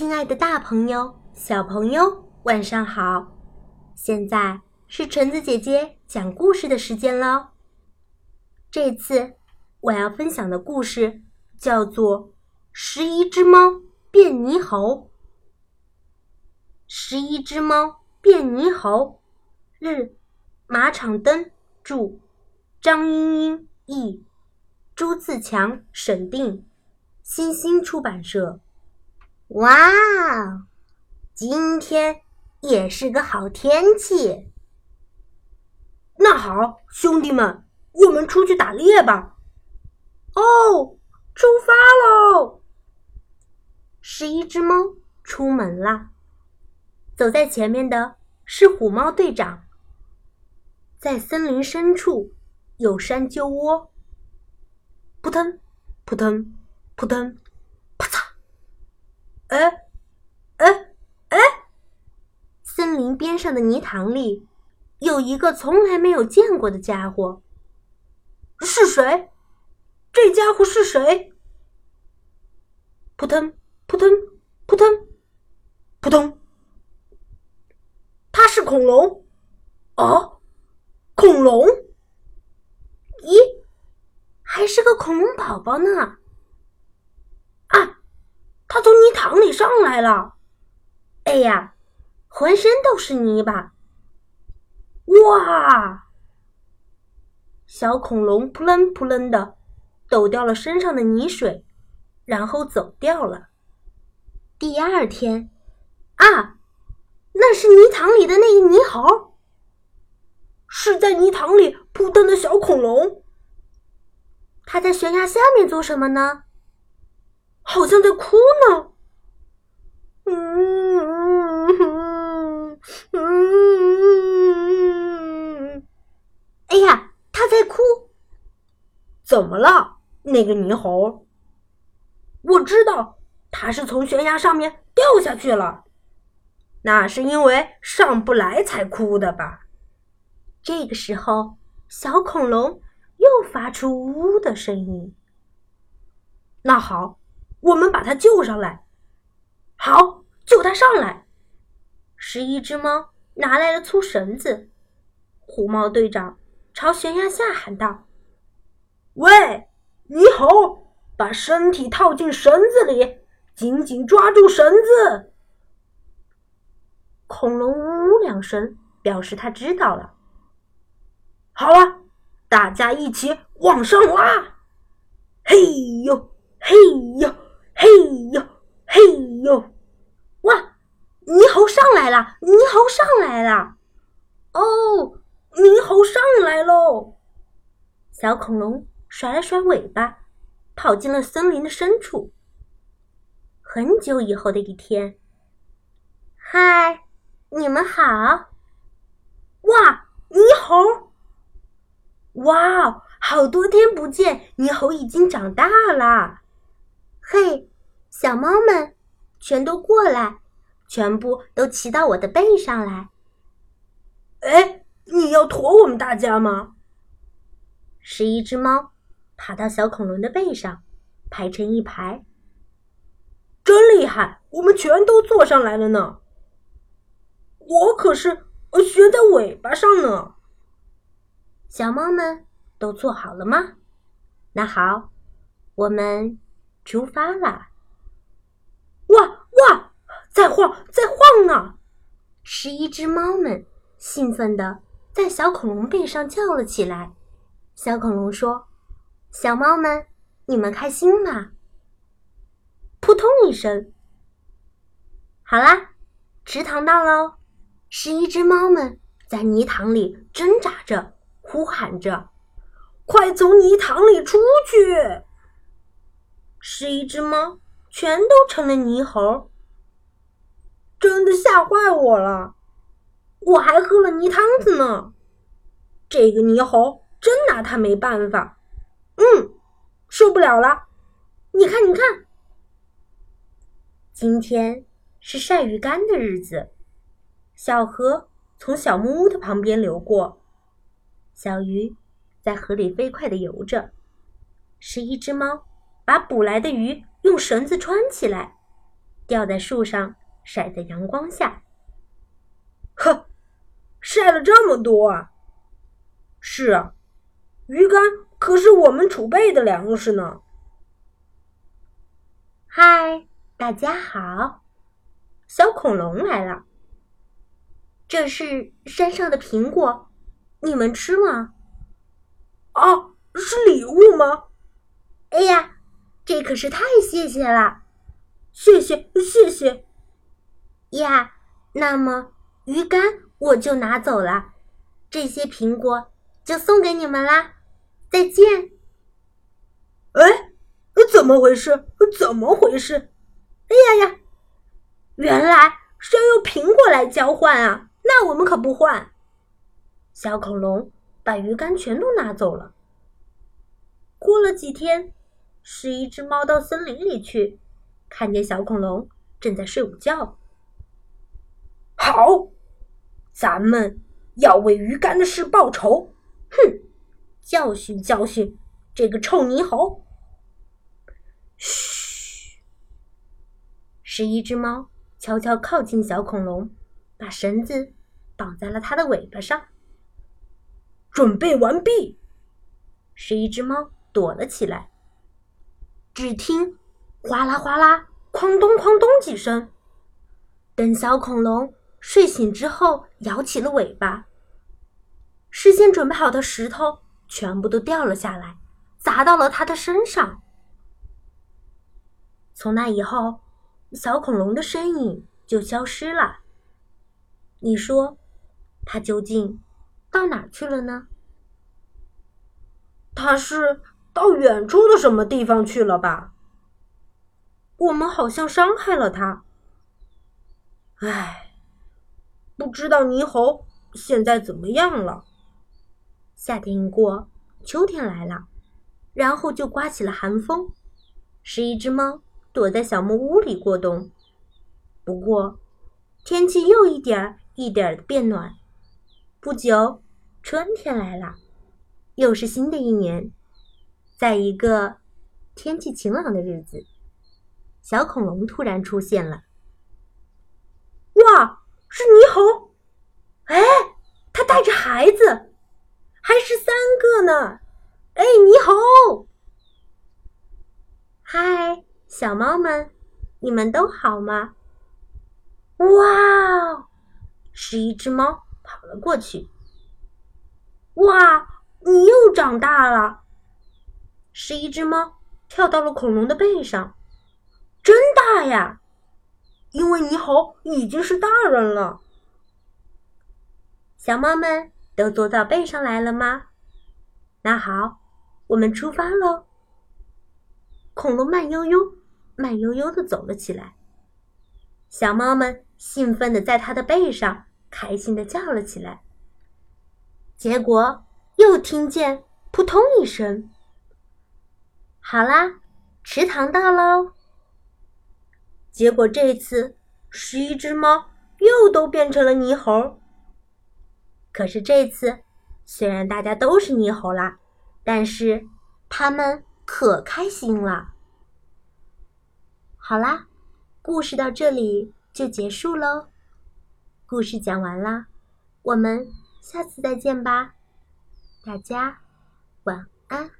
亲爱的，大朋友、小朋友，晚上好！现在是橙子姐姐讲故事的时间了。这次我要分享的故事叫做《十一只猫变猕猴》。十一只猫变猕猴，日，马场灯著，张英英译，朱自强审定，新星出版社。哇，今天也是个好天气。那好，兄弟们，我们出去打猎吧！哦，出发喽！十一只猫出门啦。走在前面的是虎猫队长。在森林深处有山鸠窝。扑腾，扑腾，扑腾，哎，哎，哎！森林边上的泥塘里有一个从来没有见过的家伙。是谁？这家伙是谁？扑腾，扑腾，扑腾，扑通。它是恐龙，哦，恐龙？咦，还是个恐龙宝宝呢！他，从泥塘里上来了！哎呀，浑身都是泥巴！哇！小恐龙扑棱扑棱的抖掉了身上的泥水，然后走掉了。第二天，啊！那是泥塘里的那个泥猴，是在泥塘里扑腾的小恐龙。它在悬崖下面做什么呢？好像在哭呢。嗯嗯嗯哎呀，他在哭！怎么了，那个泥猴？我知道，他是从悬崖上面掉下去了。那是因为上不来才哭的吧？这个时候，小恐龙又发出呜呜的声音。那好，我们把它救上来。好，救它上来。十一只猫拿来了粗绳子。虎猫队长朝悬崖下喊道：“喂，你好，把身体套进绳子里，紧紧抓住绳子。”恐龙呜呜两声，表示他知道了。好了，大家一起往上拉！嘿呦，嘿呦，嘿呦，嘿呦！哇，猕猴上来了！猕猴上来了！哦，猕猴上来喽！小恐龙甩了甩尾巴，跑进了森林的深处。很久以后的一天，嗨！你们好！哇，猕猴！哇，好多天不见，猕猴已经长大了。嘿，小猫们，全都过来，全部都骑到我的背上来。哎，你要驮我们大家吗？十一只猫爬到小恐龙的背上，排成一排。真厉害，我们全都坐上来了呢。我可是悬在尾巴上呢。小猫们都做好了吗？那好，我们出发啦！在晃，在晃呢！十一只猫们兴奋地在小恐龙背上叫了起来。小恐龙说：“小猫们，你们开心吗？”扑通一声，好啦，池塘到喽！十一只猫们在泥塘里挣扎着，呼喊着：“快从泥塘里出去！”十一只猫全都成了泥猴，真的吓坏我了！我还喝了泥汤子呢。这个泥猴真拿他没办法。嗯，受不了了！你看，你看，今天是晒鱼干的日子。小河从小木屋的旁边流过，小鱼在河里飞快地游着。是一只猫把捕来的鱼用绳子穿起来，吊在树上，晒在阳光下。呵，晒了这么多啊！是啊，鱼干可是我们储备的粮食呢。嗨，大家好，小恐龙来了。这是山上的苹果，你们吃吗？啊，是礼物吗？哎呀，这可是太谢谢了！谢谢谢谢呀。那么鱼竿我就拿走了，这些苹果就送给你们啦。再见。哎，怎么回事？怎么回事？哎呀呀，原来是要用苹果来交换啊！那我们可不换。小恐龙把鱼竿全都拿走了。过了几天，是一只猫到森林里去，看见小恐龙正在睡午觉。好，咱们要为鱼干的事报仇！哼，教训教训这个臭泥猴！嘘，是一只猫悄悄靠近小恐龙，把绳子绑在了它的尾巴上。准备完毕，是一只猫躲了起来。只听哗啦哗啦、哐咚哐咚几声，等小恐龙睡醒之后，摇起了尾巴。事先准备好的石头全部都掉了下来，砸到了他的身上。从那以后，小恐龙的身影就消失了。你说，它究竟到哪去了呢？它是到远处的什么地方去了吧？我们好像伤害了它。唉，不知道猕猴现在怎么样了。夏天一过，秋天来了，然后就刮起了寒风。是一只猫。躲在小木屋里过冬。不过，天气又一点儿一点儿的变暖。不久，春天来了，又是新的一年。在一个天气晴朗的日子，小恐龙突然出现了。哇，是猕猴！哎，它带着孩子，还是三个呢！哎，你好，嗨！小猫们，你们都好吗？哇！是一只猫跑了过去。哇！你又长大了。是一只猫跳到了恐龙的背上，真大呀！因为猕猴已经是大人了。小猫们都坐到背上来了吗？那好，我们出发喽。恐龙慢悠悠。慢悠悠的走了起来，小猫们兴奋的在它的背上开心的叫了起来。结果又听见扑通一声，好啦，池塘到喽。结果这次十一只猫又都变成了泥猴。可是这次虽然大家都是猕猴啦，但是他们可开心了。好啦，故事到这里就结束喽。故事讲完啦，我们下次再见吧，大家晚安。